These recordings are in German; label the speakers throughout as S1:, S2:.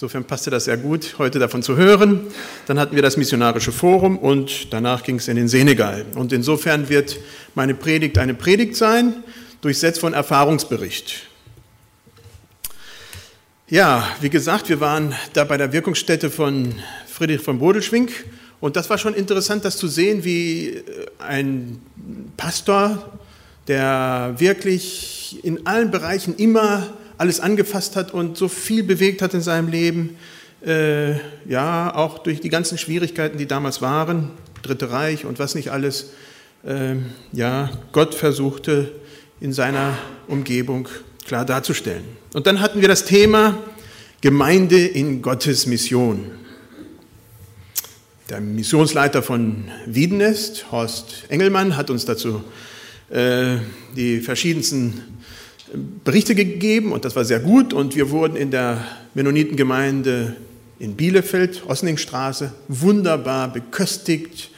S1: Insofern passte das sehr gut, heute davon zu hören. Dann hatten wir das Missionarische Forum und danach ging es in den Senegal. Und insofern wird meine Predigt eine Predigt sein, durchsetzt von Erfahrungsbericht. Ja, wie gesagt, wir waren da bei der Wirkungsstätte von Friedrich von Bodelschwing und das war schon interessant, das zu sehen, wie ein Pastor, der wirklich in allen Bereichen immer alles angefasst hat und so viel bewegt hat in seinem Leben, äh, ja, auch durch die ganzen Schwierigkeiten, die damals waren, Dritte Reich und was nicht alles, äh, ja, Gott versuchte in seiner Umgebung klar darzustellen. Und dann hatten wir das Thema Gemeinde in Gottes Mission. Der Missionsleiter von Wiedenest, Horst Engelmann, hat uns dazu äh, die verschiedensten Berichte gegeben und das war sehr gut und wir wurden in der Mennonitengemeinde in Bielefeld, Osningstraße, wunderbar beköstigt,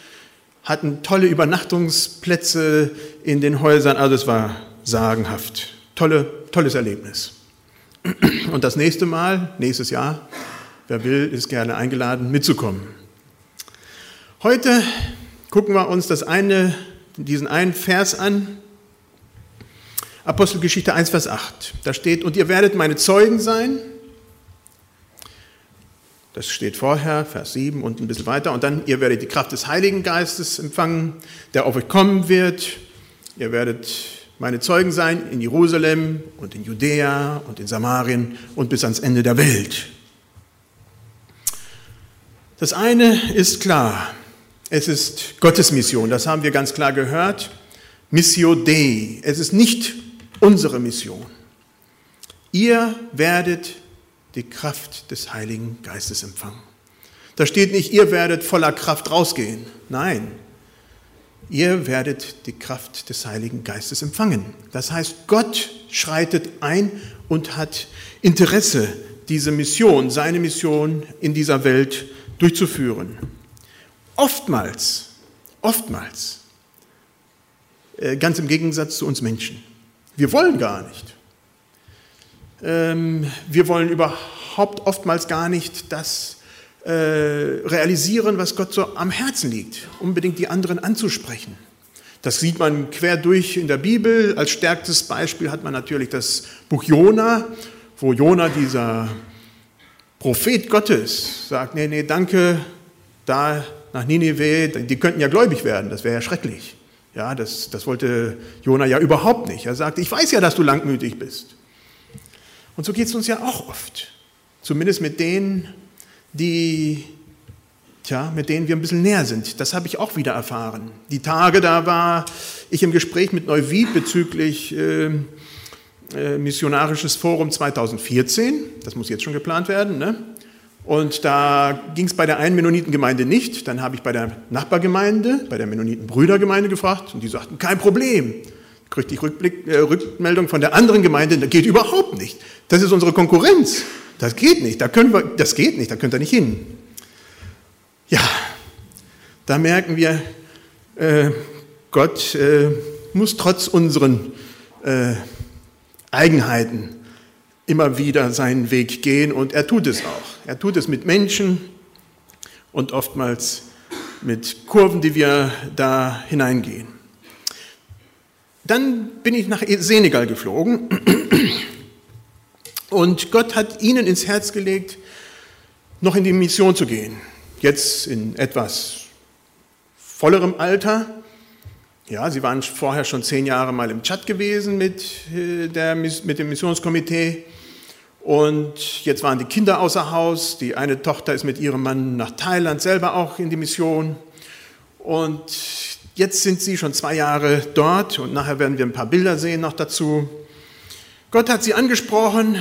S1: hatten tolle Übernachtungsplätze in den Häusern, also es war sagenhaft. Tolle, tolles Erlebnis. Und das nächste Mal, nächstes Jahr, wer will, ist gerne eingeladen, mitzukommen. Heute gucken wir uns das eine, diesen einen Vers an, Apostelgeschichte 1, Vers 8. Da steht, und ihr werdet meine Zeugen sein. Das steht vorher, Vers 7 und ein bisschen weiter. Und dann, ihr werdet die Kraft des Heiligen Geistes empfangen, der auf euch kommen wird. Ihr werdet meine Zeugen sein in Jerusalem und in Judäa und in Samarien und bis ans Ende der Welt. Das eine ist klar, es ist Gottes Mission, das haben wir ganz klar gehört. Missio Dei, es ist nicht unsere Mission. Ihr werdet die Kraft des Heiligen Geistes empfangen. Da steht nicht, ihr werdet voller Kraft rausgehen. Nein, ihr werdet die Kraft des Heiligen Geistes empfangen. Das heißt, Gott schreitet ein und hat Interesse, diese Mission, seine Mission in dieser Welt durchzuführen. Oftmals, oftmals, äh, ganz im Gegensatz zu uns Menschen. Wir wollen gar nicht. Ähm, wir wollen überhaupt oftmals gar nicht das äh, realisieren, was Gott so am Herzen liegt, unbedingt die anderen anzusprechen. Das sieht man quer durch in der Bibel. Als stärkstes Beispiel hat man natürlich das Buch Jona, wo Jona, dieser Prophet Gottes, sagt, nee, nee, danke, da nach Ninive, die könnten ja gläubig werden, das wäre ja schrecklich. Ja, das, das wollte Jona ja überhaupt nicht. Er sagte, ich weiß ja, dass du langmütig bist. Und so geht es uns ja auch oft. Zumindest mit denen, die, tja, mit denen wir ein bisschen näher sind. Das habe ich auch wieder erfahren. Die Tage, da war ich im Gespräch mit Neuwied bezüglich äh, äh, Missionarisches Forum 2014. Das muss jetzt schon geplant werden. Ne? Und da ging es bei der einen Mennonitengemeinde nicht. Dann habe ich bei der Nachbargemeinde, bei der Mennonitenbrüdergemeinde gefragt und die sagten, kein Problem. Kriegte ich Rückblick, äh, Rückmeldung von der anderen Gemeinde, das geht überhaupt nicht. Das ist unsere Konkurrenz. Das geht nicht, da können wir, das geht nicht, da könnt ihr nicht hin. Ja, da merken wir, äh, Gott äh, muss trotz unseren äh, Eigenheiten immer wieder seinen Weg gehen und er tut es auch. Er tut es mit Menschen und oftmals mit Kurven, die wir da hineingehen. Dann bin ich nach Senegal geflogen und Gott hat ihnen ins Herz gelegt, noch in die Mission zu gehen. Jetzt in etwas vollerem Alter. Ja, sie waren vorher schon zehn Jahre mal im Tschad gewesen mit, äh, der, mit dem Missionskomitee. Und jetzt waren die Kinder außer Haus. Die eine Tochter ist mit ihrem Mann nach Thailand selber auch in die Mission. Und jetzt sind sie schon zwei Jahre dort und nachher werden wir ein paar Bilder sehen noch dazu. Gott hat sie angesprochen,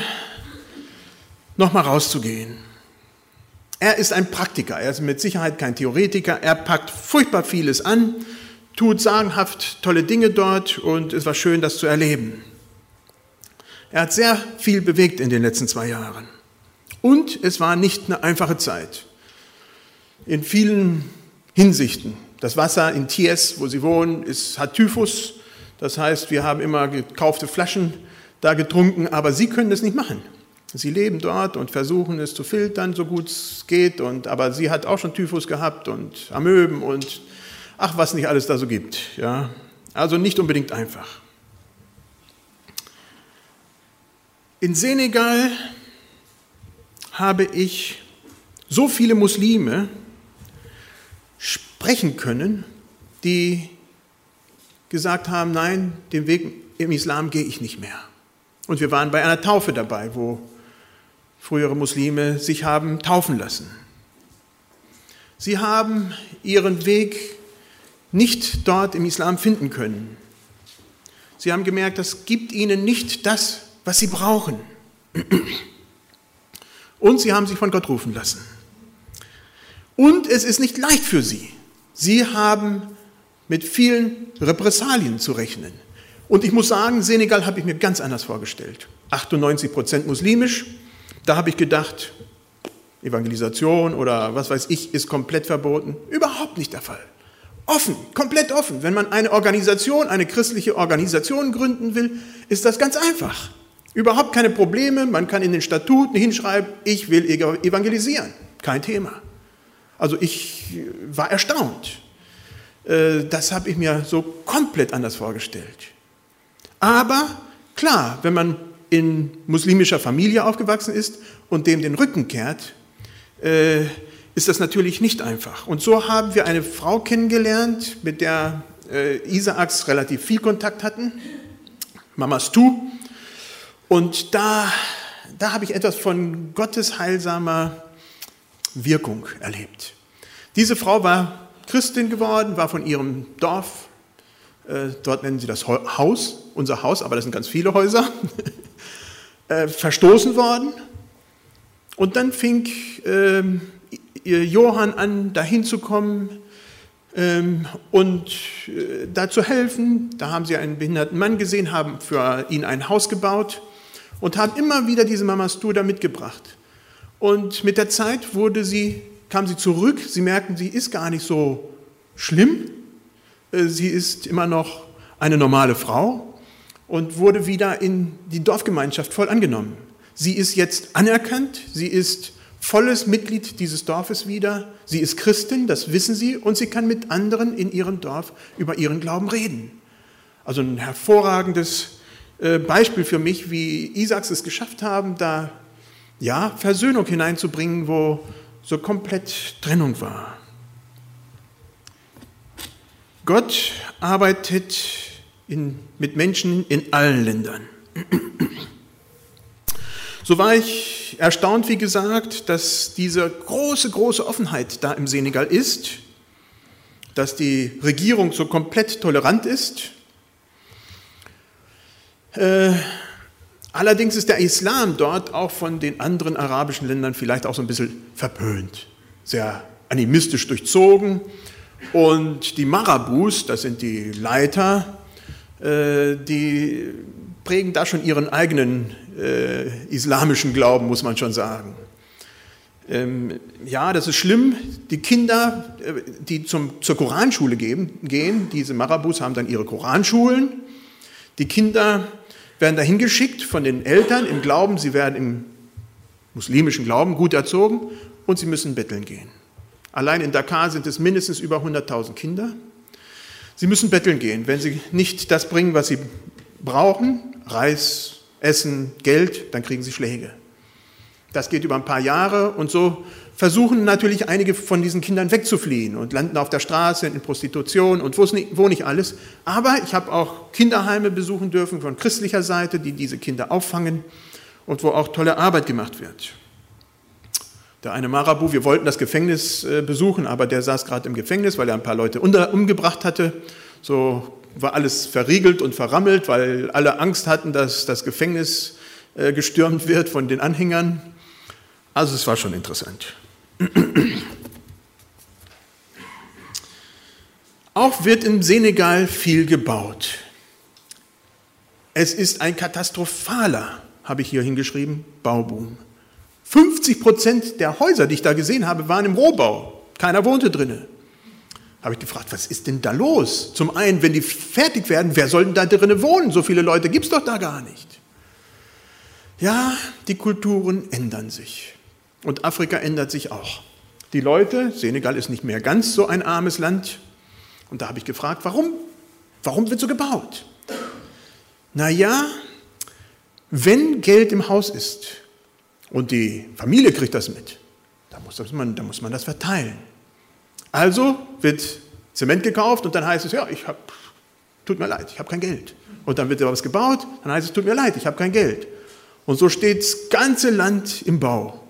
S1: nochmal rauszugehen. Er ist ein Praktiker, er ist mit Sicherheit kein Theoretiker, er packt furchtbar vieles an, tut sagenhaft tolle Dinge dort und es war schön, das zu erleben. Er hat sehr viel bewegt in den letzten zwei Jahren. Und es war nicht eine einfache Zeit. In vielen Hinsichten. Das Wasser in Ties, wo sie wohnen, ist, hat Typhus. Das heißt, wir haben immer gekaufte Flaschen da getrunken, aber sie können das nicht machen. Sie leben dort und versuchen es zu filtern, so gut es geht. Und, aber sie hat auch schon Typhus gehabt und Amöben und ach, was nicht alles da so gibt. Ja? Also nicht unbedingt einfach. In Senegal habe ich so viele Muslime sprechen können, die gesagt haben, nein, den Weg im Islam gehe ich nicht mehr. Und wir waren bei einer Taufe dabei, wo frühere Muslime sich haben taufen lassen. Sie haben ihren Weg nicht dort im Islam finden können. Sie haben gemerkt, das gibt ihnen nicht das, was sie brauchen. Und sie haben sich von Gott rufen lassen. Und es ist nicht leicht für sie. Sie haben mit vielen Repressalien zu rechnen. Und ich muss sagen, Senegal habe ich mir ganz anders vorgestellt. 98 Prozent muslimisch. Da habe ich gedacht, Evangelisation oder was weiß ich ist komplett verboten. Überhaupt nicht der Fall. Offen, komplett offen. Wenn man eine Organisation, eine christliche Organisation gründen will, ist das ganz einfach. Überhaupt keine Probleme. Man kann in den Statuten hinschreiben, ich will evangelisieren. Kein Thema. Also ich war erstaunt. Äh, das habe ich mir so komplett anders vorgestellt. Aber klar, wenn man in muslimischer Familie aufgewachsen ist und dem den Rücken kehrt, äh, ist das natürlich nicht einfach. Und so haben wir eine Frau kennengelernt, mit der äh, Isaaks relativ viel Kontakt hatten, Mama Stu. Und da, da habe ich etwas von Gottes heilsamer Wirkung erlebt. Diese Frau war Christin geworden, war von ihrem Dorf, äh, dort nennen sie das Haus, unser Haus, aber das sind ganz viele Häuser, äh, verstoßen worden. Und dann fing äh, Johann an, dahin zu kommen ähm, und äh, da zu helfen. Da haben sie einen behinderten Mann gesehen, haben für ihn ein Haus gebaut und haben immer wieder diese Mama Stu mitgebracht. Und mit der Zeit wurde sie kam sie zurück. Sie merkten, sie ist gar nicht so schlimm. Äh, sie ist immer noch eine normale Frau und wurde wieder in die Dorfgemeinschaft voll angenommen. Sie ist jetzt anerkannt, sie ist volles Mitglied dieses Dorfes wieder, sie ist Christin, das wissen sie, und sie kann mit anderen in ihrem Dorf über ihren Glauben reden. Also ein hervorragendes äh, Beispiel für mich, wie Isaacs es geschafft haben, da ja, Versöhnung hineinzubringen, wo so komplett Trennung war. Gott arbeitet in, mit Menschen in allen Ländern. So war ich erstaunt, wie gesagt, dass diese große, große Offenheit da im Senegal ist, dass die Regierung so komplett tolerant ist. Äh, Allerdings ist der Islam dort auch von den anderen arabischen Ländern vielleicht auch so ein bisschen verpönt, sehr animistisch durchzogen. Und die Marabus, das sind die Leiter, die prägen da schon ihren eigenen äh, islamischen Glauben, muss man schon sagen. Ähm, ja, das ist schlimm. Die Kinder, äh, die zum, zur Koranschule gehen, gehen, diese Marabus haben dann ihre Koranschulen. Die Kinder werden dahin geschickt von den Eltern im Glauben, sie werden im muslimischen Glauben gut erzogen und sie müssen betteln gehen. Allein in Dakar sind es mindestens über 100.000 Kinder. Sie müssen betteln gehen. Wenn sie nicht das bringen, was sie brauchen, Reis, Essen, Geld, dann kriegen sie Schläge. Das geht über ein paar Jahre und so versuchen natürlich einige von diesen Kindern wegzufliehen und landen auf der Straße in Prostitution und wo nicht alles. Aber ich habe auch Kinderheime besuchen dürfen von christlicher Seite, die diese Kinder auffangen und wo auch tolle Arbeit gemacht wird. Der eine Marabu, wir wollten das Gefängnis äh, besuchen, aber der saß gerade im Gefängnis, weil er ein paar Leute umgebracht hatte. So war alles verriegelt und verrammelt, weil alle Angst hatten, dass das Gefängnis äh, gestürmt wird von den Anhängern. Also es war schon interessant. Auch wird im Senegal viel gebaut. Es ist ein katastrophaler, habe ich hier hingeschrieben, Bauboom. 50 Prozent der Häuser, die ich da gesehen habe, waren im Rohbau. Keiner wohnte drinne. Habe ich gefragt, was ist denn da los? Zum einen, wenn die fertig werden, wer soll denn da drinnen wohnen? So viele Leute gibt es doch da gar nicht. Ja, die Kulturen ändern sich. Und Afrika ändert sich auch. Die Leute, Senegal ist nicht mehr ganz so ein armes Land. Und da habe ich gefragt, warum? Warum wird so gebaut? Naja, wenn Geld im Haus ist und die Familie kriegt das mit, da muss man, da muss man das verteilen. Also wird Zement gekauft und dann heißt es, ja, ich habe, tut mir leid, ich habe kein Geld. Und dann wird was gebaut, dann heißt es, tut mir leid, ich habe kein Geld. Und so steht das ganze Land im Bau.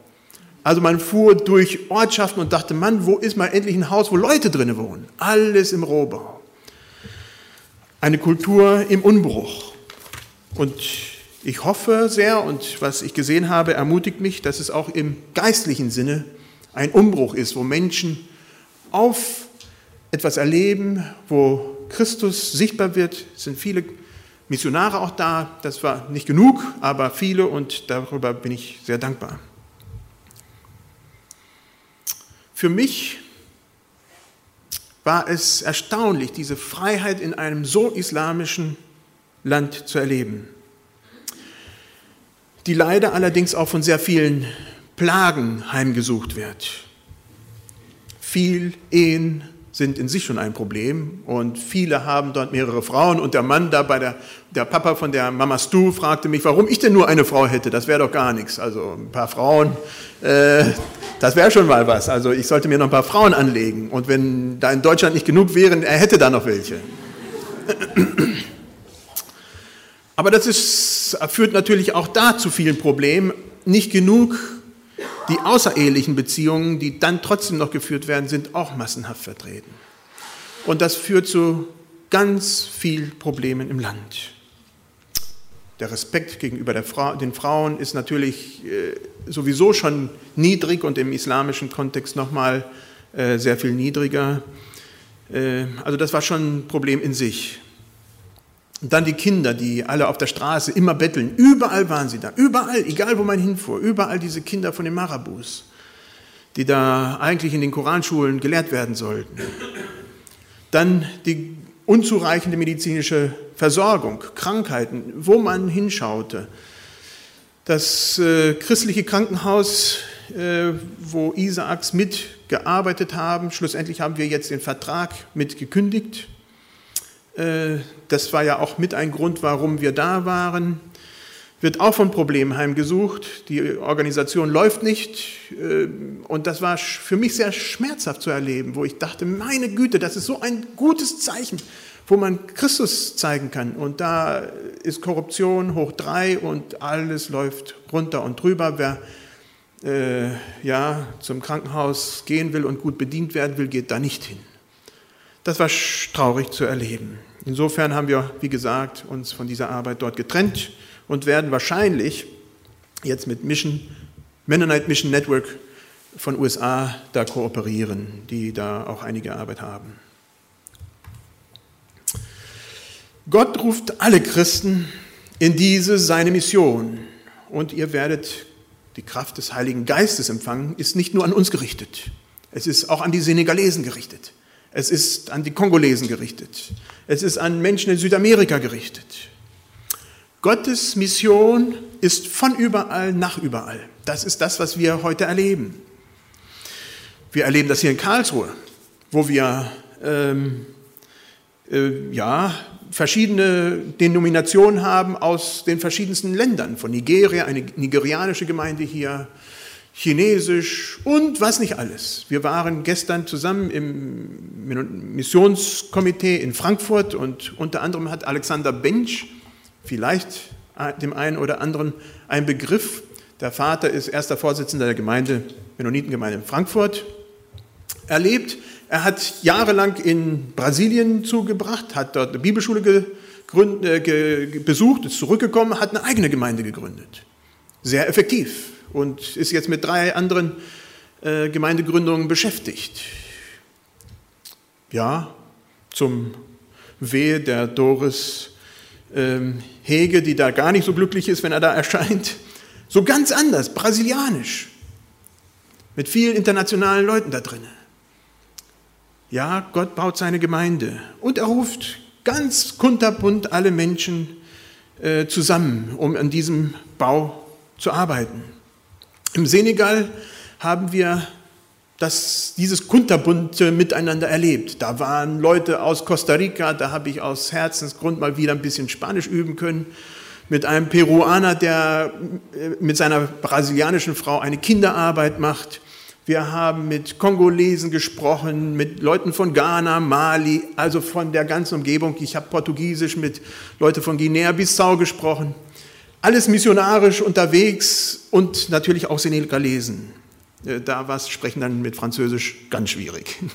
S1: Also man fuhr durch Ortschaften und dachte, Mann, wo ist mal endlich ein Haus, wo Leute drin wohnen? Alles im Rohbau. Eine Kultur im Unbruch. Und ich hoffe sehr, und was ich gesehen habe, ermutigt mich, dass es auch im geistlichen Sinne ein Umbruch ist, wo Menschen auf etwas erleben, wo Christus sichtbar wird. Es sind viele Missionare auch da. Das war nicht genug, aber viele und darüber bin ich sehr dankbar. Für mich war es erstaunlich, diese Freiheit in einem so islamischen Land zu erleben, die leider allerdings auch von sehr vielen Plagen heimgesucht wird. Viel Ehen sind in sich schon ein Problem und viele haben dort mehrere Frauen und der Mann da bei der, der Papa von der Mama Stu fragte mich, warum ich denn nur eine Frau hätte, das wäre doch gar nichts. Also ein paar Frauen, äh, das wäre schon mal was. Also ich sollte mir noch ein paar Frauen anlegen und wenn da in Deutschland nicht genug wären, er hätte da noch welche. Aber das ist, führt natürlich auch da zu vielen Problemen. Nicht genug die außerehelichen Beziehungen, die dann trotzdem noch geführt werden, sind auch massenhaft vertreten. Und das führt zu ganz vielen Problemen im Land. Der Respekt gegenüber Frau, den Frauen ist natürlich äh, sowieso schon niedrig und im islamischen Kontext nochmal äh, sehr viel niedriger. Äh, also das war schon ein Problem in sich. Und dann die Kinder, die alle auf der Straße immer betteln. Überall waren sie da. Überall, egal wo man hinfuhr. Überall diese Kinder von den Marabus, die da eigentlich in den Koranschulen gelehrt werden sollten. Dann die unzureichende medizinische Versorgung, Krankheiten, wo man hinschaute. Das äh, christliche Krankenhaus, äh, wo Isaaks mitgearbeitet haben, schlussendlich haben wir jetzt den Vertrag mit gekündigt äh, das war ja auch mit ein Grund, warum wir da waren, wird auch von Problemen heimgesucht. Die Organisation läuft nicht. Äh, und das war für mich sehr schmerzhaft zu erleben, wo ich dachte, meine Güte, das ist so ein gutes Zeichen, wo man Christus zeigen kann. Und da ist Korruption hoch drei und alles läuft runter und drüber. Wer äh, ja, zum Krankenhaus gehen will und gut bedient werden will, geht da nicht hin. Das war traurig zu erleben. Insofern haben wir, wie gesagt, uns von dieser Arbeit dort getrennt und werden wahrscheinlich jetzt mit Mission, Mennonite Mission Network von USA da kooperieren, die da auch einige Arbeit haben. Gott ruft alle Christen in diese seine Mission und ihr werdet die Kraft des Heiligen Geistes empfangen, ist nicht nur an uns gerichtet, es ist auch an die Senegalesen gerichtet. Es ist an die Kongolesen gerichtet. Es ist an Menschen in Südamerika gerichtet. Gottes Mission ist von überall nach überall. Das ist das, was wir heute erleben. Wir erleben das hier in Karlsruhe, wo wir ähm, äh, ja, verschiedene Denominationen haben aus den verschiedensten Ländern. Von Nigeria, eine nigerianische Gemeinde hier, Chinesisch und was nicht alles. Wir waren gestern zusammen im Missionskomitee in Frankfurt und unter anderem hat Alexander Bench, vielleicht dem einen oder anderen ein Begriff, der Vater ist erster Vorsitzender der Gemeinde, Mennonitengemeinde in Frankfurt, erlebt. Er hat jahrelang in Brasilien zugebracht, hat dort eine Bibelschule gegründet, äh, besucht, ist zurückgekommen, hat eine eigene Gemeinde gegründet. Sehr effektiv und ist jetzt mit drei anderen äh, Gemeindegründungen beschäftigt. Ja, zum Wehe der Doris ähm, Hege, die da gar nicht so glücklich ist, wenn er da erscheint. So ganz anders, brasilianisch, mit vielen internationalen Leuten da drin. Ja, Gott baut seine Gemeinde und er ruft ganz kunterbunt alle Menschen äh, zusammen, um an diesem Bau zu arbeiten. Im Senegal haben wir das, dieses kunterbunte Miteinander erlebt. Da waren Leute aus Costa Rica, da habe ich aus Herzensgrund mal wieder ein bisschen Spanisch üben können, mit einem Peruaner, der äh, mit seiner brasilianischen Frau eine Kinderarbeit macht. Wir haben mit Kongolesen gesprochen, mit Leuten von Ghana, Mali, also von der ganzen Umgebung. Ich habe Portugiesisch mit Leuten von Guinea-Bissau gesprochen. Alles missionarisch unterwegs und natürlich auch Senegalesen. Äh, da war es Sprechen dann mit Französisch ganz schwierig.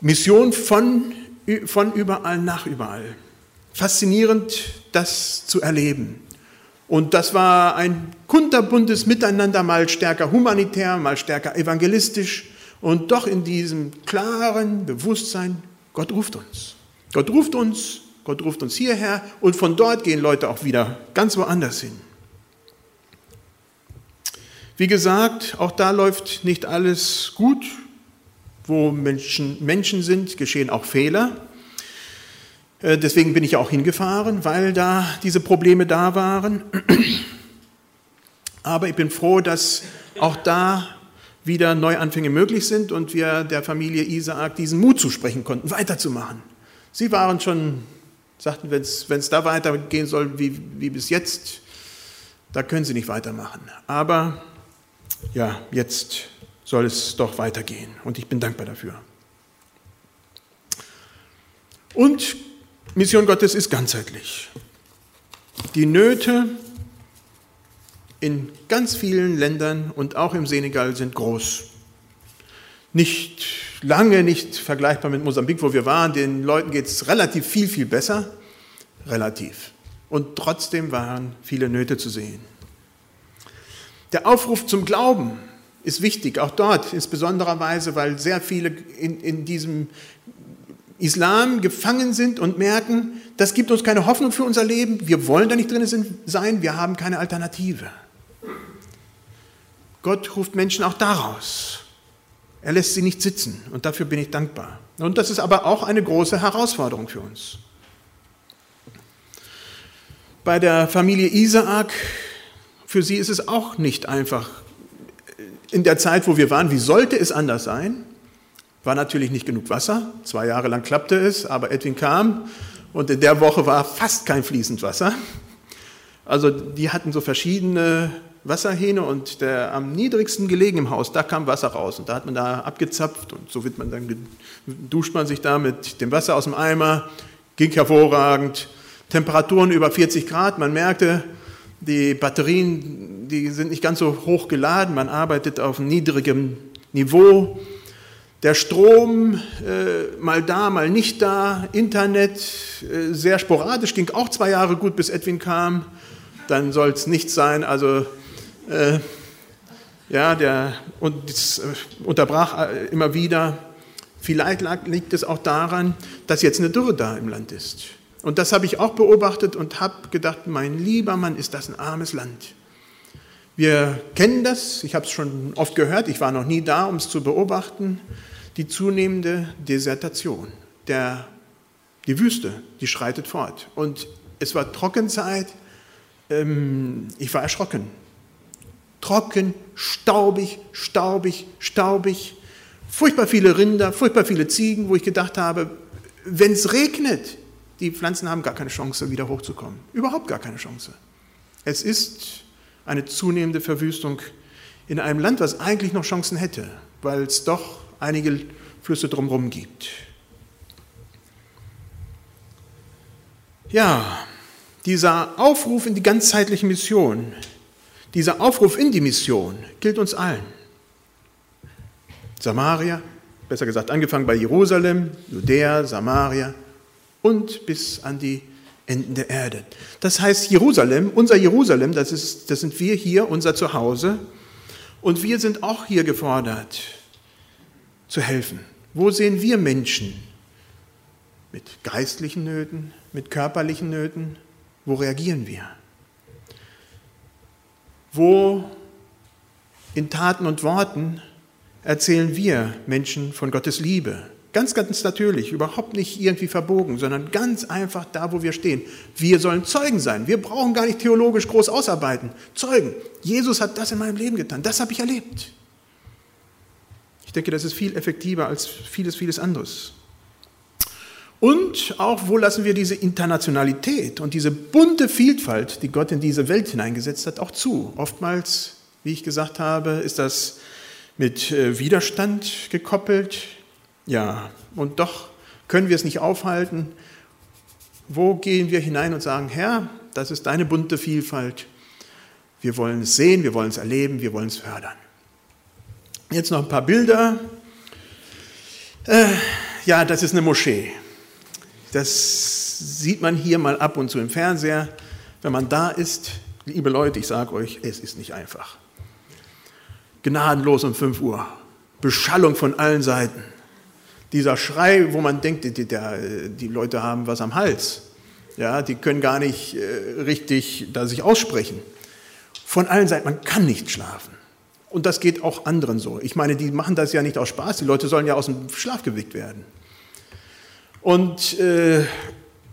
S1: Mission von, von überall nach überall. Faszinierend, das zu erleben. Und das war ein kunterbuntes Miteinander, mal stärker humanitär, mal stärker evangelistisch und doch in diesem klaren Bewusstsein, Gott ruft uns. Gott ruft uns, Gott ruft uns hierher und von dort gehen Leute auch wieder ganz woanders hin. Wie gesagt, auch da läuft nicht alles gut. Wo Menschen, Menschen sind, geschehen auch Fehler. Äh, deswegen bin ich auch hingefahren, weil da diese Probleme da waren. Aber ich bin froh, dass auch da wieder Neuanfänge möglich sind und wir der Familie Isaak diesen Mut zusprechen konnten, weiterzumachen. Sie waren schon, sagten, wenn es da weitergehen soll wie, wie bis jetzt, da können sie nicht weitermachen. Aber ja, jetzt soll es doch weitergehen und ich bin dankbar dafür. Und Mission Gottes ist ganzheitlich. Die Nöte in ganz vielen Ländern und auch im Senegal sind groß. Nicht lange nicht vergleichbar mit Mosambik, wo wir waren. Den Leuten geht es relativ viel, viel besser. Relativ. Und trotzdem waren viele Nöte zu sehen. Der Aufruf zum Glauben ist wichtig, auch dort, insbesondere Weise, weil sehr viele in, in diesem Islam gefangen sind und merken, das gibt uns keine Hoffnung für unser Leben, wir wollen da nicht drin sein, wir haben keine Alternative. Gott ruft Menschen auch daraus. Er lässt sie nicht sitzen und dafür bin ich dankbar. Und das ist aber auch eine große Herausforderung für uns. Bei der Familie Isaak für sie ist es auch nicht einfach. In der Zeit, wo wir waren, wie sollte es anders sein? War natürlich nicht genug Wasser. Zwei Jahre lang klappte es, aber Edwin kam und in der Woche war fast kein fließend Wasser. Also die hatten so verschiedene Wasserhähne und der am niedrigsten gelegen im Haus, da kam Wasser raus und da hat man da abgezapft und so wird man dann duscht man sich da mit dem Wasser aus dem Eimer, ging hervorragend. Temperaturen über 40 Grad, man merkte, die Batterien, die sind nicht ganz so hoch geladen, man arbeitet auf niedrigem Niveau. Der Strom äh, mal da, mal nicht da, Internet äh, sehr sporadisch, ging auch zwei Jahre gut, bis Edwin kam. Dann soll es nichts sein. Also äh, ja, der und das, äh, unterbrach äh, immer wieder. Vielleicht lag, liegt es auch daran, dass jetzt eine Dürre da im Land ist. Und das habe ich auch beobachtet und habe gedacht, mein lieber Mann, ist das ein armes Land. Wir kennen das, ich habe es schon oft gehört, ich war noch nie da, um es zu beobachten, die zunehmende Desertation. Der, die Wüste, die schreitet fort. Und es war Trockenzeit, ähm, ich war erschrocken. Trocken, staubig, staubig, staubig, furchtbar viele Rinder, furchtbar viele Ziegen, wo ich gedacht habe, wenn es regnet, die Pflanzen haben gar keine Chance, wieder hochzukommen. Überhaupt gar keine Chance. Es ist eine zunehmende Verwüstung in einem Land, was eigentlich noch Chancen hätte, weil es doch einige Flüsse drumherum gibt. Ja, dieser Aufruf in die ganzheitliche Mission, dieser Aufruf in die Mission gilt uns allen. Samaria, besser gesagt angefangen bei Jerusalem, Judäa, Samaria, und bis an die Enden der Erde. Das heißt, Jerusalem, unser Jerusalem, das, ist, das sind wir hier, unser Zuhause. Und wir sind auch hier gefordert, zu helfen. Wo sehen wir Menschen mit geistlichen Nöten, mit körperlichen Nöten? Wo reagieren wir? Wo in Taten und Worten erzählen wir Menschen von Gottes Liebe, Ganz, ganz natürlich, überhaupt nicht irgendwie verbogen, sondern ganz einfach da, wo wir stehen. Wir sollen Zeugen sein. Wir brauchen gar nicht theologisch groß ausarbeiten. Zeugen. Jesus hat das in meinem Leben getan. Das habe ich erlebt. Ich denke, das ist viel effektiver als vieles, vieles anderes. Und auch, wo lassen wir diese Internationalität und diese bunte Vielfalt, die Gott in diese Welt hineingesetzt hat, auch zu? Oftmals, wie ich gesagt habe, ist das mit äh, Widerstand gekoppelt. Ja, und doch können wir es nicht aufhalten. Wo gehen wir hinein und sagen, Herr, das ist deine bunte Vielfalt. Wir wollen es sehen, wir wollen es erleben, wir wollen es fördern. Jetzt noch ein paar Bilder. Äh, ja, das ist eine Moschee. Das sieht man hier mal ab und zu im Fernseher. Wenn man da ist, liebe Leute, ich sage euch, es ist nicht einfach. Gnadenlos um 5 Uhr. Beschallung von allen Seiten. Dieser Schrei, wo man denkt, die, die, die Leute haben was am Hals. Ja, die können gar nicht äh, richtig da sich aussprechen. Von allen Seiten, man kann nicht schlafen. Und das geht auch anderen so. Ich meine, die machen das ja nicht aus Spaß. Die Leute sollen ja aus dem Schlaf geweckt werden. Und äh,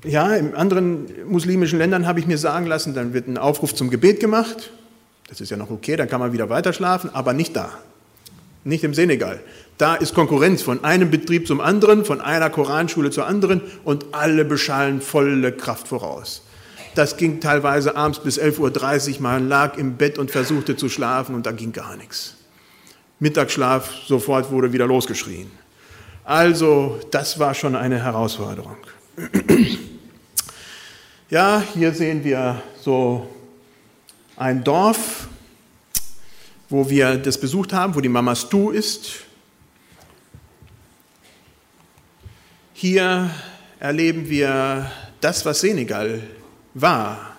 S1: ja, in anderen muslimischen Ländern habe ich mir sagen lassen, dann wird ein Aufruf zum Gebet gemacht. Das ist ja noch okay, dann kann man wieder weiter schlafen, aber nicht da. Nicht im Senegal. Da ist Konkurrenz von einem Betrieb zum anderen, von einer Koranschule zur anderen und alle beschallen volle Kraft voraus. Das ging teilweise abends bis 11.30 Uhr, man lag im Bett und versuchte zu schlafen und da ging gar nichts. Mittagsschlaf, sofort wurde wieder losgeschrien. Also das war schon eine Herausforderung. Ja, hier sehen wir so ein Dorf, wo wir das besucht haben, wo die Mama Stu ist. Hier erleben wir das, was Senegal war.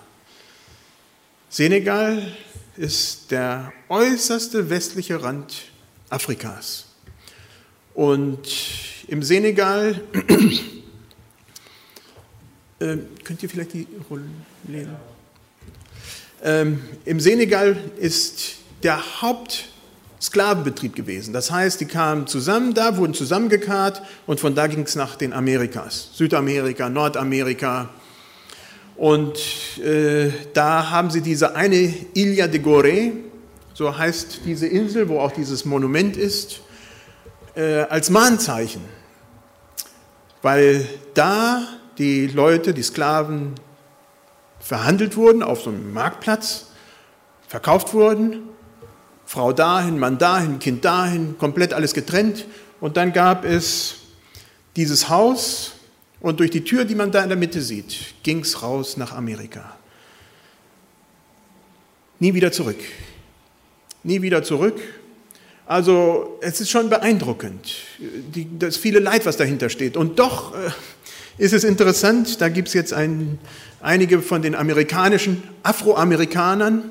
S1: Senegal ist der äußerste westliche Rand Afrikas. Und im Senegal, äh, könnt ihr vielleicht die Rolle lesen? Ähm, Im Senegal ist der Hauptsklavenbetrieb gewesen. Das heißt, die kamen zusammen da, wurden zusammengekarrt und von da ging es nach den Amerikas, Südamerika, Nordamerika. Und äh, da haben sie diese eine Ilha de Gorée, so heißt diese Insel, wo auch dieses Monument ist äh, als Mahnzeichen, weil da die Leute, die Sklaven verhandelt wurden auf so einem Marktplatz, verkauft wurden, Frau dahin, Mann dahin, Kind dahin, komplett alles getrennt. Und dann gab es dieses Haus und durch die Tür, die man da in der Mitte sieht, ging es raus nach Amerika. Nie wieder zurück. Nie wieder zurück. Also es ist schon beeindruckend, die, das viele Leid, was dahinter steht. Und doch äh, ist es interessant, da gibt es jetzt ein, einige von den amerikanischen Afroamerikanern,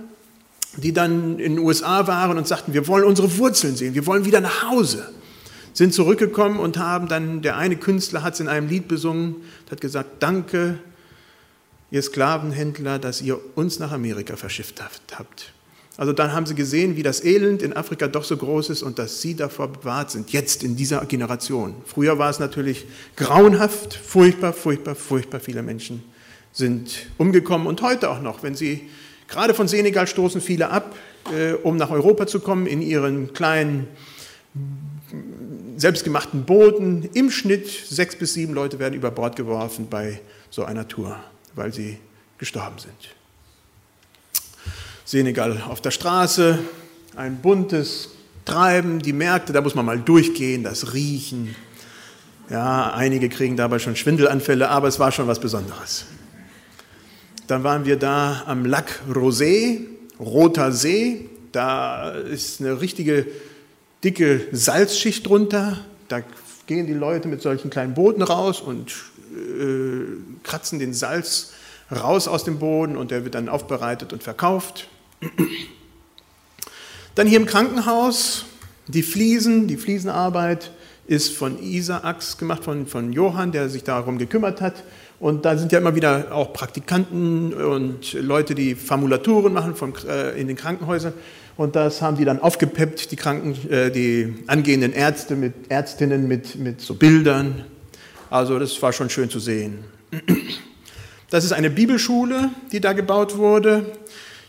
S1: die dann in den USA waren und sagten, wir wollen unsere Wurzeln sehen, wir wollen wieder nach Hause. Sind zurückgekommen und haben dann, der eine Künstler hat es in einem Lied besungen, hat gesagt, danke, ihr Sklavenhändler, dass ihr uns nach Amerika verschifft habt. Also dann haben sie gesehen, wie das Elend in Afrika doch so groß ist und dass sie davor bewahrt sind, jetzt in dieser Generation. Früher war es natürlich grauenhaft, furchtbar, furchtbar, furchtbar. Viele Menschen sind umgekommen und heute auch noch, wenn sie gerade von Senegal stoßen viele ab, äh, um nach Europa zu kommen, in ihren kleinen selbstgemachten Booten. Im Schnitt sechs bis sieben Leute werden über Bord geworfen bei so einer Tour, weil sie gestorben sind. Senegal auf der Straße, ein buntes Treiben, die Märkte, da muss man mal durchgehen, das Riechen. Ja, einige kriegen dabei schon Schwindelanfälle, aber es war schon was Besonderes. Dann waren wir da am Lac Rosé, Roter See. Da ist eine richtige dicke Salzschicht drunter. Da gehen die Leute mit solchen kleinen Booten raus und äh, kratzen den Salz raus aus dem Boden und der wird dann aufbereitet und verkauft. Dann hier im Krankenhaus, die Fliesen, die Fliesenarbeit ist von Isaaks gemacht, von, von Johann, der sich darum gekümmert hat. Und da sind ja immer wieder auch Praktikanten und Leute, die Formulaturen machen von, äh, in den Krankenhäusern. Und das haben die dann aufgepeppt, die Kranken, äh, die angehenden Ärzte mit Ärztinnen mit, mit so Bildern. Also das war schon schön zu sehen. Das ist eine Bibelschule, die da gebaut wurde.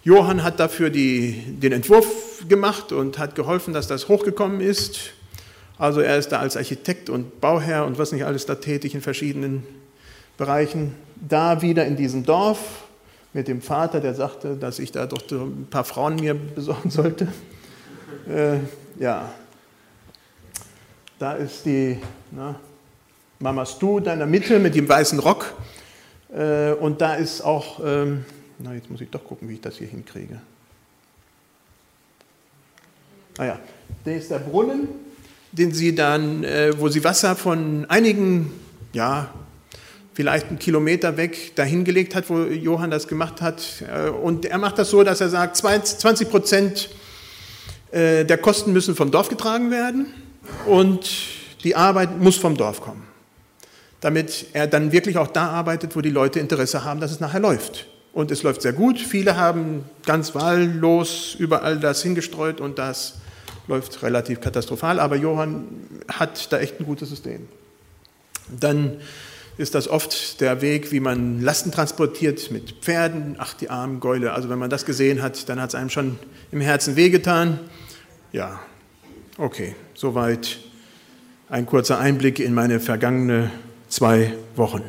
S1: Johann hat dafür die, den Entwurf gemacht und hat geholfen, dass das hochgekommen ist. Also er ist da als Architekt und Bauherr und was nicht alles da tätig in verschiedenen Bereichen. Da wieder in diesem Dorf mit dem Vater, der sagte, dass ich da doch ein paar Frauen mir besorgen sollte. Äh, ja, da ist die na, Mama Stu da in der Mitte mit dem weißen Rock. Äh, und da ist auch, ähm, na jetzt muss ich doch gucken, wie ich das hier hinkriege. Ah ja, der ist der Brunnen, den sie dann, äh, wo sie Wasser von einigen, ja, vielleicht einen Kilometer weg dahin gelegt hat, wo Johann das gemacht hat. Äh, und er macht das so, dass er sagt, 20 Prozent äh, der Kosten müssen vom Dorf getragen werden und die Arbeit muss vom Dorf kommen. Damit er dann wirklich auch da arbeitet, wo die Leute Interesse haben, dass es nachher läuft. Und es läuft sehr gut. Viele haben ganz wahllos überall das hingestreut und das läuft relativ katastrophal. Aber Johann hat da echt ein gutes System. Dann ist das oft der Weg, wie man Lasten transportiert mit Pferden. Ach, die armen Gäule. Also wenn man das gesehen hat, dann hat es einem schon im Herzen wehgetan. Ja, okay, soweit ein kurzer Einblick in meine vergangene zwei Wochen.